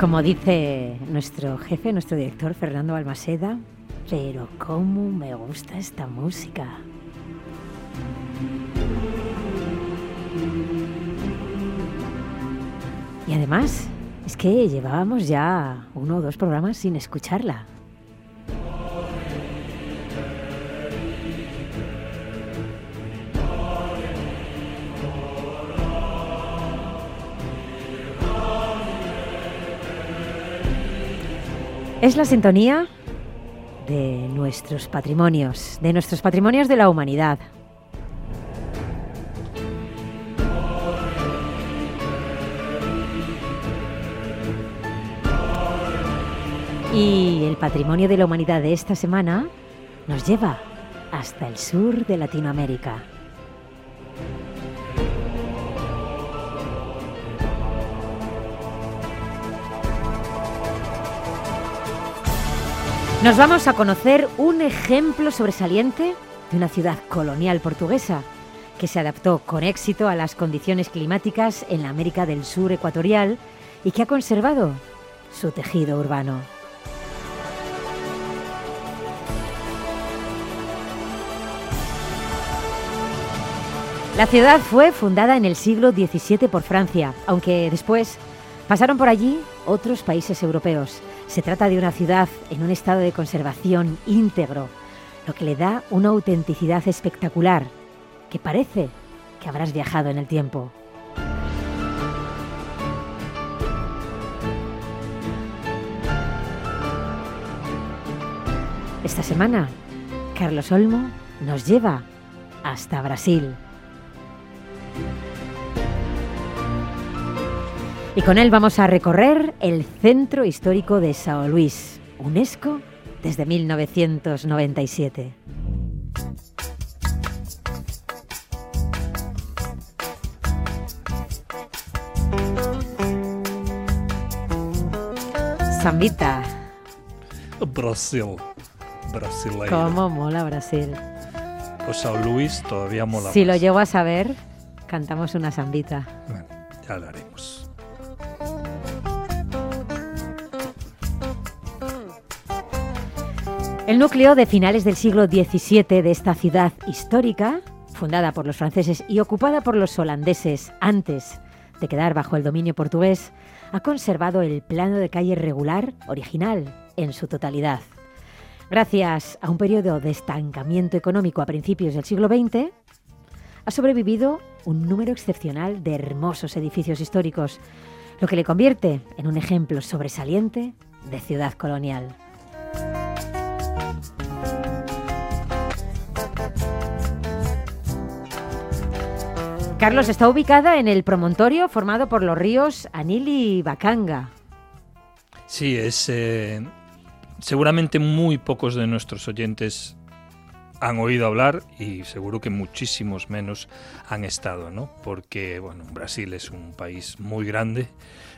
Como dice nuestro jefe, nuestro director Fernando Almaseda, pero cómo me gusta esta música. Y además, es que llevábamos ya uno o dos programas sin escucharla. Es la sintonía de nuestros patrimonios, de nuestros patrimonios de la humanidad. Y el patrimonio de la humanidad de esta semana nos lleva hasta el sur de Latinoamérica. Nos vamos a conocer un ejemplo sobresaliente de una ciudad colonial portuguesa que se adaptó con éxito a las condiciones climáticas en la América del Sur ecuatorial y que ha conservado su tejido urbano. La ciudad fue fundada en el siglo XVII por Francia, aunque después pasaron por allí otros países europeos. Se trata de una ciudad en un estado de conservación íntegro, lo que le da una autenticidad espectacular, que parece que habrás viajado en el tiempo. Esta semana, Carlos Olmo nos lleva hasta Brasil. Y con él vamos a recorrer el Centro Histórico de Sao Luis, UNESCO desde 1997. Zambita. Brasil. Brasileiro. ¿Cómo mola Brasil? Pues Sao Luis todavía mola Si más. lo llego a saber, cantamos una zambita. Bueno, ya lo haremos. El núcleo de finales del siglo XVII de esta ciudad histórica, fundada por los franceses y ocupada por los holandeses antes de quedar bajo el dominio portugués, ha conservado el plano de calle regular original en su totalidad. Gracias a un periodo de estancamiento económico a principios del siglo XX, ha sobrevivido un número excepcional de hermosos edificios históricos, lo que le convierte en un ejemplo sobresaliente de ciudad colonial. Carlos está ubicada en el promontorio formado por los ríos Anil y Bacanga. Sí, es. eh, seguramente muy pocos de nuestros oyentes han oído hablar y seguro que muchísimos menos han estado, ¿no? Porque, bueno, Brasil es un país muy grande.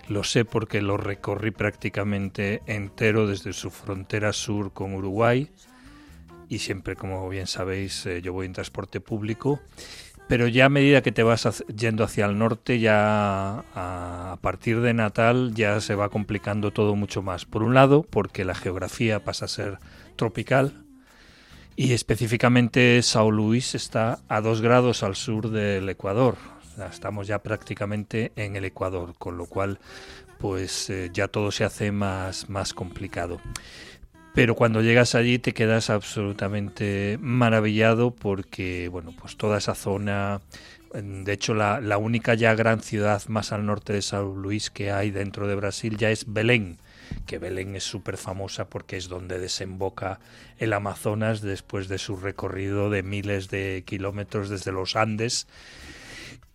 Lo sé porque lo recorrí prácticamente entero desde su frontera sur con Uruguay. Y siempre, como bien sabéis, eh, yo voy en transporte público. Pero ya a medida que te vas yendo hacia el norte, ya a, partir de Natal ya se va complicando todo mucho más. Por un lado, porque la geografía pasa a ser tropical y específicamente Sao Luis está a dos grados al sur del Ecuador. Estamos ya prácticamente en el Ecuador, con lo cual pues eh, ya todo se hace más, más complicado. Pero cuando llegas allí te quedas absolutamente maravillado porque, bueno, pues toda esa zona, de hecho la, la única ya gran ciudad más al norte de São Luís que hay dentro de Brasil ya es Belén, que Belén es súper famosa porque es donde desemboca el Amazonas después de su recorrido de miles de kilómetros desde los Andes.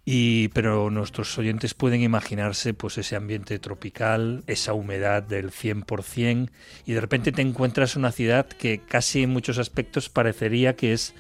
Y, pero nuestros oyentes pueden imaginarse pues ese ambiente tropical, esa humedad del 100% y de repente te encuentras una ciudad que casi en muchos aspectos parecería que es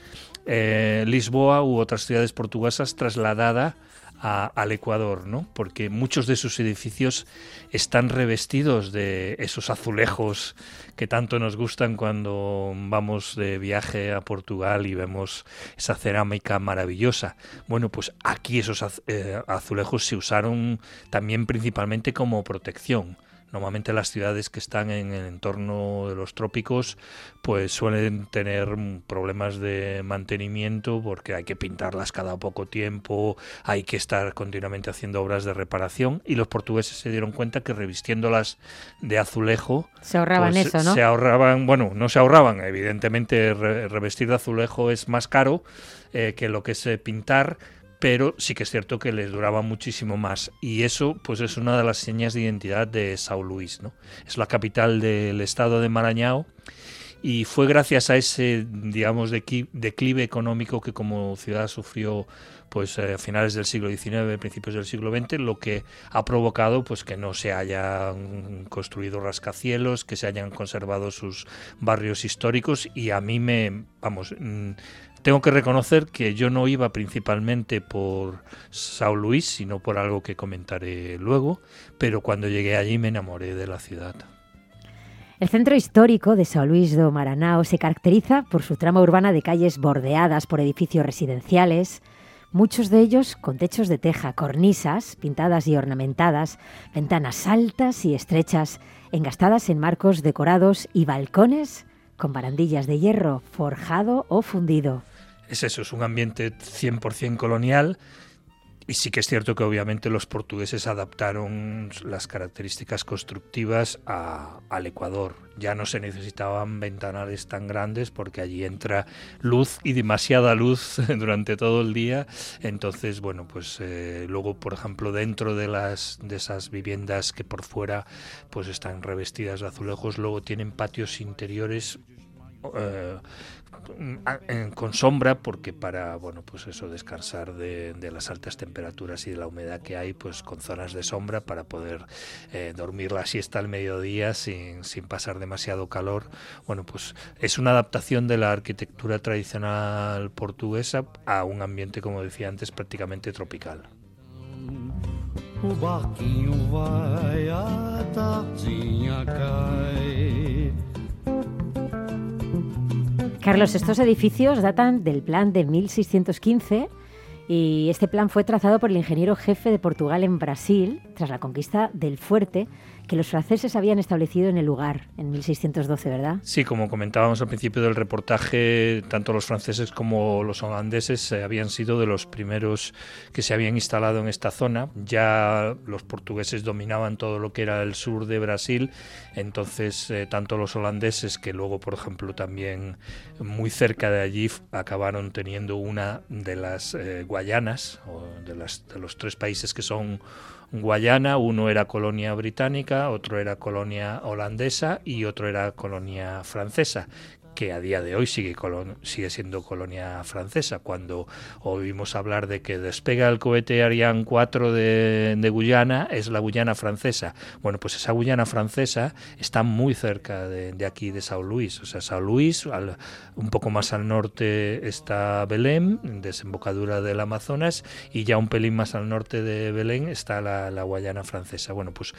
eh, Lisboa u otras ciudades portuguesas trasladada a- al Ecuador, ¿no? Porque muchos de sus edificios están revestidos de esos azulejos que tanto nos gustan cuando vamos de viaje a Portugal y vemos esa cerámica maravillosa. Bueno, pues aquí esos eh, azulejos se usaron también principalmente como protección. Normalmente las ciudades que están en el entorno de los trópicos pues suelen tener problemas de mantenimiento porque hay que pintarlas cada poco tiempo, hay que estar continuamente haciendo obras de reparación y los portugueses se dieron cuenta que revistiéndolas de azulejo se ahorraban pues, eso, ¿no? Se ahorraban, bueno, no se ahorraban, evidentemente revestir de azulejo es más caro eh, que lo que es eh, pintar, pero sí que es cierto que les duraba muchísimo más. Y eso, pues es una de las señas de identidad de Sao Luis, ¿no? Es la capital del estado de Maranhão y fue gracias a ese, digamos, declive económico que como ciudad sufrió pues eh, a finales del siglo XIX, principios del siglo XX, lo que ha provocado pues que no se hayan construido rascacielos, que se hayan conservado sus barrios históricos y a mí me, vamos, mm, tengo que reconocer que yo no iba principalmente por Sao Luis, sino por algo que comentaré luego, pero cuando llegué allí me enamoré de la ciudad. El centro histórico de São Luís do Maranao se caracteriza por su trama urbana de calles bordeadas por edificios residenciales, muchos de ellos con techos de teja, cornisas pintadas y ornamentadas, ventanas altas y estrechas, engastadas en marcos decorados y balcones con barandillas de hierro forjado o fundido es eso, es un ambiente 100% colonial. Y sí que es cierto que obviamente los portugueses adaptaron las características constructivas al Ecuador. Ya no se necesitaban ventanales tan grandes porque allí entra luz y demasiada luz durante todo el día. Entonces, bueno, pues eh, luego, por ejemplo, dentro de las de esas viviendas que por fuera pues están revestidas de azulejos, luego tienen patios interiores eh, con sombra porque para bueno pues eso descansar de, las altas temperaturas y de la humedad que hay pues con zonas de sombra para poder eh, dormir la siesta al mediodía sin, sin pasar demasiado calor bueno pues es una adaptación de la arquitectura tradicional portuguesa a un ambiente como decía antes prácticamente tropical Carlos, estos edificios datan del plan de 1615 y este plan fue trazado por el ingeniero jefe de Portugal en Brasil tras la conquista del fuerte que los franceses habían establecido en el lugar en 1612, ¿verdad? Sí, como comentábamos al principio del reportaje, tanto los franceses como los holandeses eh, habían sido de los primeros que se habían instalado en esta zona. Ya los portugueses dominaban todo lo que era el sur de Brasil, entonces eh, tanto los holandeses que luego, por ejemplo, también muy cerca de allí acabaron teniendo una de las eh, Guayanas, o de, las, de los tres países que son Guayana, uno era colonia británica, otro era colonia holandesa y otro era colonia francesa, que a día de hoy sigue, sigue siendo colonia francesa. Cuando oímos hablar de que despega el cohete Ariane 4 de, Guyana, es la Guyana francesa. Bueno, pues esa Guyana francesa está muy cerca de, aquí, de Sao Luis. O sea, Sao Luis, un poco más al norte está Belém, desembocadura del Amazonas, y ya un pelín más al norte de Belén está la, la Guayana francesa. Bueno, pues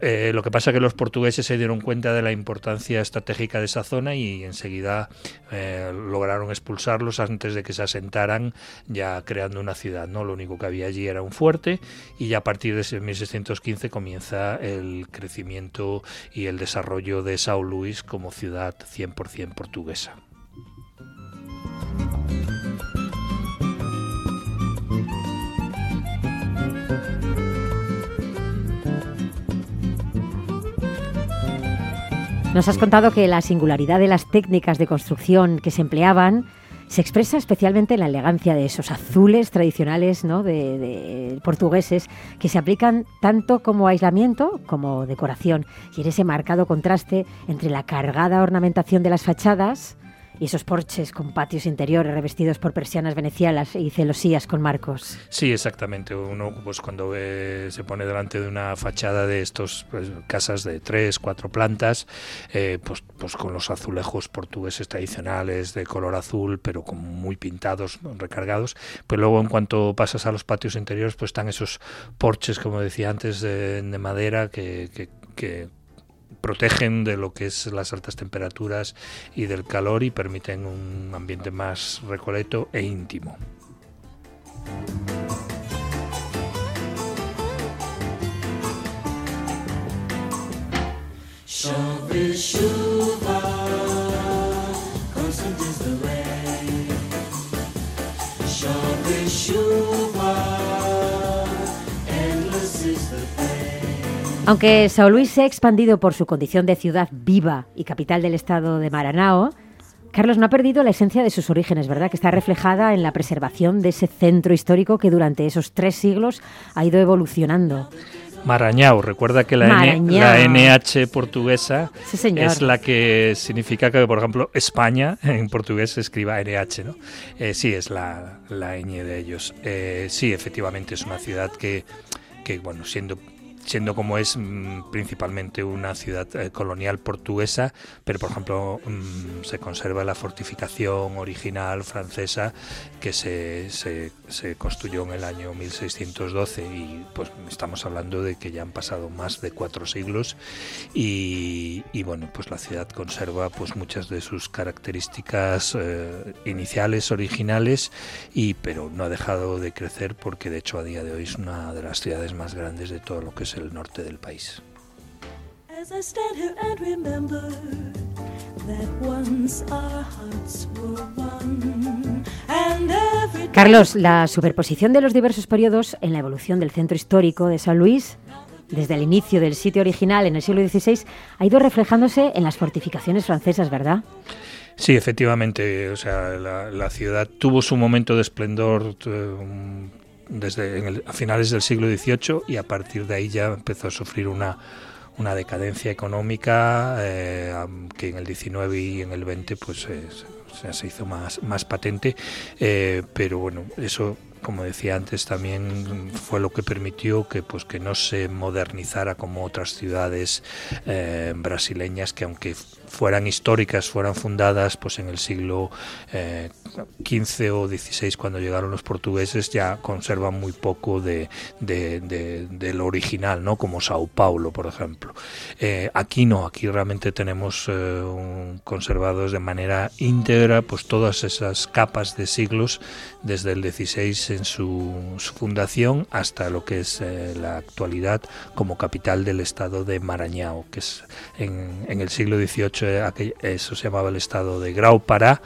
eh, lo que pasa es que los portugueses se dieron cuenta de la importancia estratégica de esa zona y enseguida eh, lograron expulsarlos antes de que se asentaran, ya creando una ciudad. ¿no? Lo único que había allí era un fuerte y ya a partir de 1615 comienza el crecimiento y el desarrollo de São Luís como ciudad 100% portuguesa. Nos has contado que la singularidad de las técnicas de construcción que se empleaban se expresa especialmente en la elegancia de esos azules tradicionales ¿no? de, portugueses que se aplican tanto como aislamiento como decoración y en ese marcado contraste entre la cargada ornamentación de las fachadas y esos porches con patios interiores revestidos por persianas venecianas y celosías con marcos. Sí, exactamente. Uno, pues cuando se pone delante de una fachada de estos pues, casas de tres, cuatro plantas, eh, pues, pues con los azulejos portugueses tradicionales de color azul, pero con muy pintados, recargados. Pues luego, en cuanto pasas a los patios interiores, pues están esos porches, como decía antes, de, madera que protegen de lo que es las altas temperaturas y del calor y permiten un ambiente más recoleto e íntimo. Aunque Sao Luis se ha expandido por su condición de ciudad viva y capital del estado de Maranao, Carlos no ha perdido la esencia de sus orígenes, ¿verdad? Que está reflejada en la preservación de ese centro histórico que durante esos tres siglos ha ido evolucionando. Marañao, recuerda que la, NH portuguesa es la que significa que, por ejemplo, España en portugués se escriba NH, ¿no? Eh, sí, es la, la ñ de ellos. Eh, sí, efectivamente, es una ciudad que, que bueno, siendo siendo como es mm, principalmente una ciudad eh, colonial portuguesa, pero por ejemplo mm, se conserva la fortificación original francesa que se, se, construyó en el año 1612 y pues estamos hablando de que ya han pasado más de cuatro siglos y, bueno pues la ciudad conserva pues muchas de sus características eh, iniciales originales y pero no ha dejado de crecer porque de hecho a día de hoy es una de las ciudades más grandes de todo lo que es el norte del país. Carlos, la superposición de los diversos periodos en la evolución del centro histórico de San Luis desde el inicio del sitio original en el siglo XVI, ha ido reflejándose en las fortificaciones francesas, ¿verdad? Sí, efectivamente. O sea, la, ciudad tuvo su momento de esplendor eh, desde a finales del siglo XVIII y a partir de ahí ya empezó a sufrir una, una decadencia económica eh, que en el XIX y en el XX pues se hizo más, más patente, eh, pero bueno, eso como decía antes, también fue lo que permitió que, pues, que no se modernizara como otras ciudades eh, brasileñas que aunque fueran históricas, fueran fundadas pues en el siglo XV eh, o XVI cuando llegaron los portugueses, ya conservan muy poco de, de, lo original, ¿no? como Sao Paulo, por ejemplo. Eh, aquí no, aquí realmente tenemos eh, conservados de manera íntegra pues todas esas capas de siglos, desde el XVI en su, fundación hasta lo que es la actualidad como capital del estado de Maranhão, que es en, en el siglo XVIII eso se llamaba el estado de Grau Pará,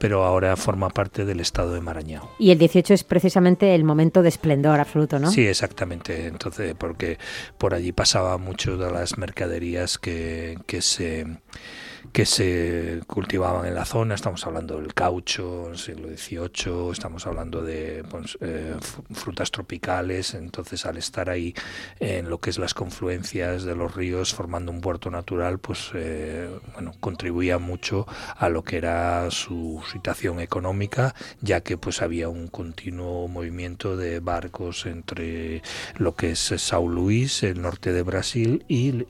pero ahora forma parte del estado de Marañao. Y el 18 es precisamente el momento de esplendor absoluto, ¿no? Sí, exactamente. Entonces, porque por allí pasaba mucho de las mercaderías que, que se que se cultivaban en la zona. Estamos hablando del caucho en el siglo XVIII, estamos hablando de pues, eh, frutas tropicales. Entonces, al estar ahí en lo que es las confluencias de los ríos formando un puerto natural, pues eh, bueno, contribuía mucho a lo que era su situación económica, ya que pues había un continuo movimiento de barcos entre lo que es Sao Luís, el norte de Brasil, y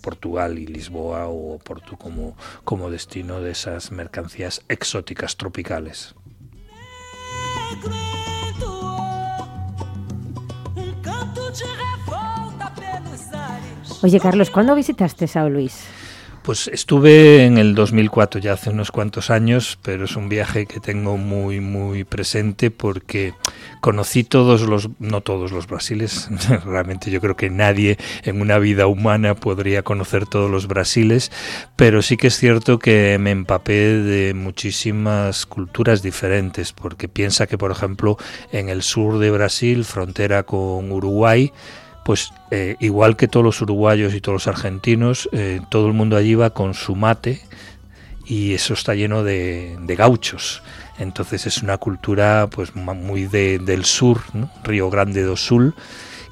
Portugal y Lisboa o Porto como, como destino de esas mercancías exóticas tropicales. Oye Carlos, ¿cuándo visitaste Sao Luis? Pues estuve en el 2004, ya hace unos cuantos años, pero es un viaje que tengo muy, muy presente porque conocí todos los, no todos los brasiles, realmente yo creo que nadie en una vida humana podría conocer todos los brasiles, pero sí que es cierto que me empapé de muchísimas culturas diferentes, porque piensa que, por ejemplo, en el sur de Brasil, frontera con Uruguay, pues eh, igual que todos los uruguayos y todos los argentinos, eh, todo el mundo allí va con su mate y eso está lleno de, gauchos. Entonces es una cultura pues muy del sur, Río Grande do Sul.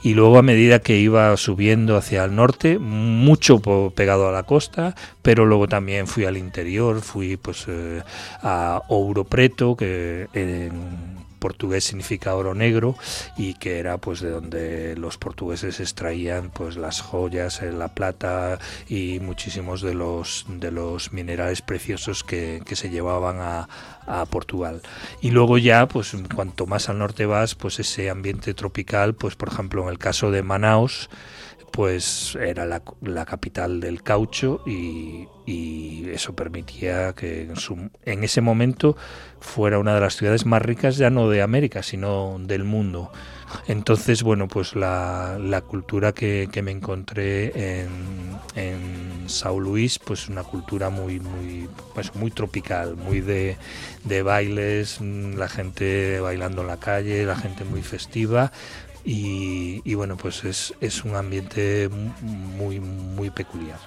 Y luego a medida que iba subiendo hacia el norte, mucho pegado a la costa, pero luego también fui al interior, fui pues eh, a Ouro Preto, que en portugués significa oro negro y que era pues de donde los portugueses extraían pues las joyas, eh, la plata y muchísimos de los de los minerales preciosos que, que se llevaban a, a Portugal. Y luego ya, pues cuanto más al norte vas, pues ese ambiente tropical, pues por ejemplo en el caso de Manaus, pues era la, capital del caucho y, eso permitía que en, ese momento fuera una de las ciudades más ricas ya no de América, sino del mundo. Entonces, bueno, pues la, la cultura que, que, me encontré en, en Sao Luis, pues una cultura muy, muy, pues muy tropical, muy de, de bailes, la gente bailando en la calle, la gente muy festiva, y, y, bueno, pues es, es un ambiente muy, muy peculiar.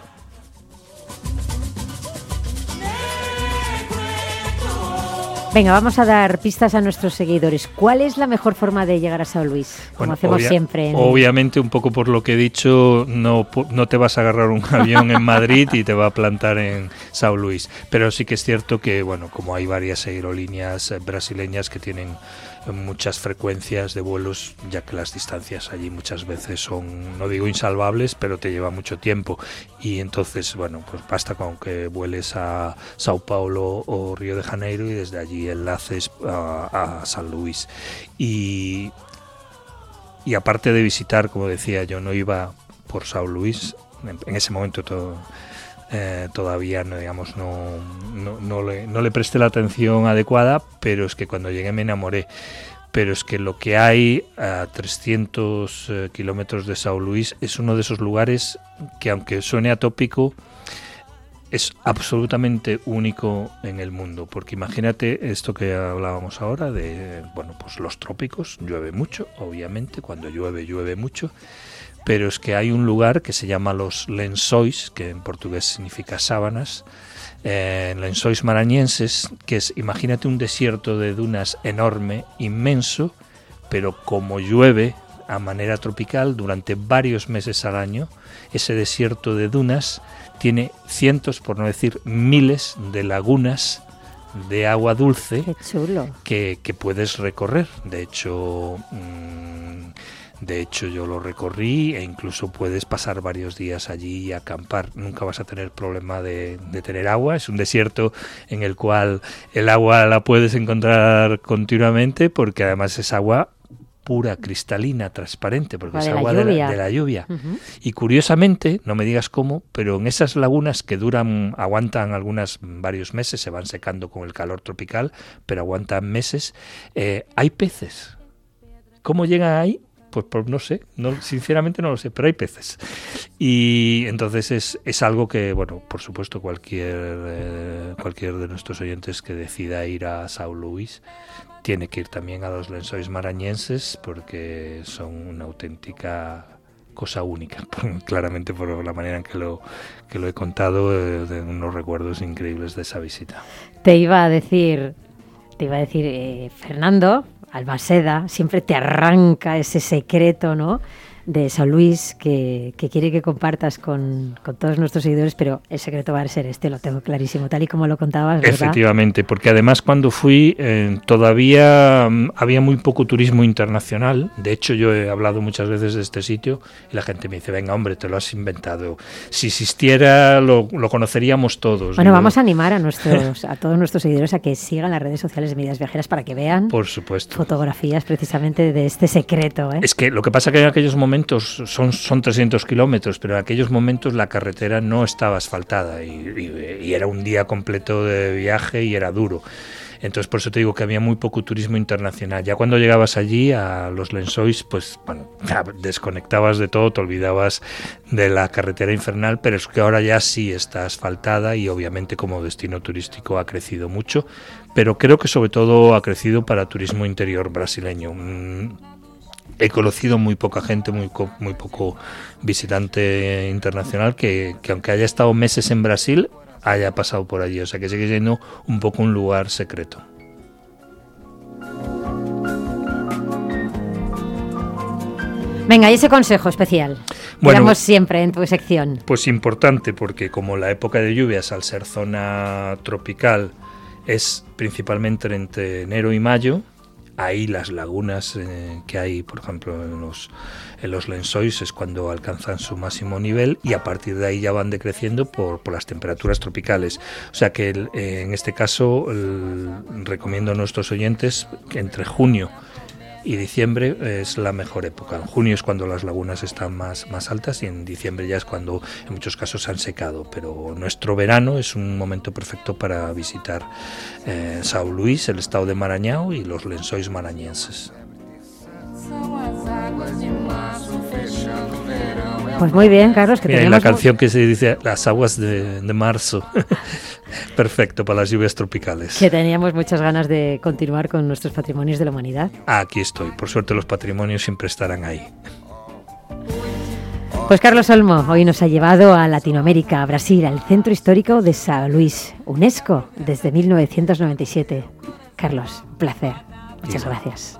Venga, vamos a dar pistas a nuestros seguidores. ¿Cuál es la mejor forma de llegar a Sao Luis? Como Bueno, hacemos obvia- siempre. en- Obviamente, un poco por lo que he dicho, no, no te vas a agarrar un avión en Madrid y te va a plantar en Sao Luis. Pero sí que es cierto que, bueno, como hay varias aerolíneas brasileñas que tienen muchas frecuencias de vuelos, ya que las distancias allí muchas veces son, no digo insalvables, pero te lleva mucho tiempo. Y entonces, bueno, pues basta con que vueles a Sao Paulo o Río de Janeiro y desde allí enlaces a, a San Luis. Y, y aparte de visitar, como decía, yo no iba por Sao Luis, en, en ese momento todo, eh, todavía no, digamos, no, no, no le, no le presté la atención adecuada, pero es que cuando llegué me enamoré. Pero es que lo que hay a 300 eh, kilómetros de Sao Luis es uno de esos lugares que, aunque suene atópico, es absolutamente único en el mundo, porque imagínate esto que hablábamos ahora de, bueno, pues los trópicos, llueve mucho, obviamente, cuando llueve, llueve mucho, pero es que hay un lugar que se llama los Lençóis, que en portugués significa sábanas, eh, Lençóis marañenses, que es, imagínate un desierto de dunas enorme, inmenso, pero como llueve a manera tropical durante varios meses al año, ese desierto de dunas tiene cientos, por no decir miles, de lagunas de agua dulce que puedes recorrer. De hecho, mm, de hecho yo lo recorrí e incluso puedes pasar varios días allí y acampar. Nunca vas a tener problema de, de tener agua. Es un desierto en el cual el agua la puedes encontrar continuamente porque además es agua pura, cristalina, transparente, porque es la agua de la, lluvia. de la lluvia. Ujú. Y curiosamente, no me digas cómo, pero en esas lagunas que duran, aguantan algunas varios meses, se van secando con el calor tropical, pero aguantan meses, eh, hay peces. ¿Cómo llegan ahí? Pues, pues no sé, no, sinceramente no lo sé, pero hay peces. Y entonces es, es algo que, bueno, por supuesto cualquier, eh, cualquier de nuestros oyentes que decida ir a Sao Luis tiene que ir también a los lençóis marañenses porque son una auténtica cosa única, claramente por la manera en que lo, que lo he contado, eh, unos recuerdos increíbles de esa visita. Te iba a decir, te iba a decir, eh, Fernando Albaceda siempre te arranca ese secreto, ¿no? De San Luis que, que quiere que compartas con, con todos nuestros seguidores, pero el secreto va a ser este, lo tengo clarísimo, tal y como lo contabas, ¿verdad? Efectivamente, porque además cuando fui eh, todavía mm, había muy poco turismo internacional. De hecho, yo he hablado muchas veces de este sitio y la gente me dice, venga hombre, te lo has inventado. Si existiera, lo, lo conoceríamos todos. Bueno, vamos a animar a nuestros, a todos nuestros seguidores a que sigan las redes sociales de Medidas Viajeras para que vean Por supuesto. fotografías precisamente de este secreto, ¿eh? Es que lo que pasa que en aquellos momentos son, son 300 kilómetros, pero en aquellos momentos la carretera no estaba asfaltada y, y- y era un día completo de viaje y era duro. Entonces por eso te digo que había muy poco turismo internacional. Ya cuando llegabas allí a los Lençóis, pues bueno, desconectabas de todo, te olvidabas de la carretera infernal, pero es que ahora ya sí está asfaltada y obviamente como destino turístico ha crecido mucho, pero creo que sobre todo ha crecido para turismo interior brasileño. He conocido muy poca gente, muy, muy poco visitante internacional que, que aunque haya estado meses en Brasil, haya pasado por allí. O sea que sigue siendo un poco un lugar secreto. Venga, y ese consejo especial. Bueno. Bueno, siempre en tu sección. Pues importante porque como la época de lluvias al ser zona tropical es principalmente entre enero y mayo, ahí las lagunas eh, que hay, por ejemplo, en los, en los Lençóis es cuando alcanzan su máximo nivel y a partir de ahí ya van decreciendo por, por las temperaturas tropicales. O sea que eh, en este caso recomiendo a nuestros oyentes que entre junio y diciembre es la mejor época. En junio es cuando las lagunas están más, más altas y en diciembre ya es cuando en muchos casos se han secado. Pero nuestro verano es un momento perfecto para visitar eh, Sao Luis, el estado de Maranhão y los lençóis maranhenses. Pues muy bien, Carlos. Que Mira, la canción que se dice Las aguas de, de marzo. Perfecto para las lluvias tropicales. Que teníamos muchas ganas de continuar con nuestros patrimonios de la humanidad. Aquí estoy. Por suerte los patrimonios siempre estarán ahí. Pues Carlos Olmo hoy nos ha llevado a Latinoamérica, a Brasil, al Centro Histórico de Sao Luis, UNESCO, desde 1997. Carlos, un placer. Muchas gracias.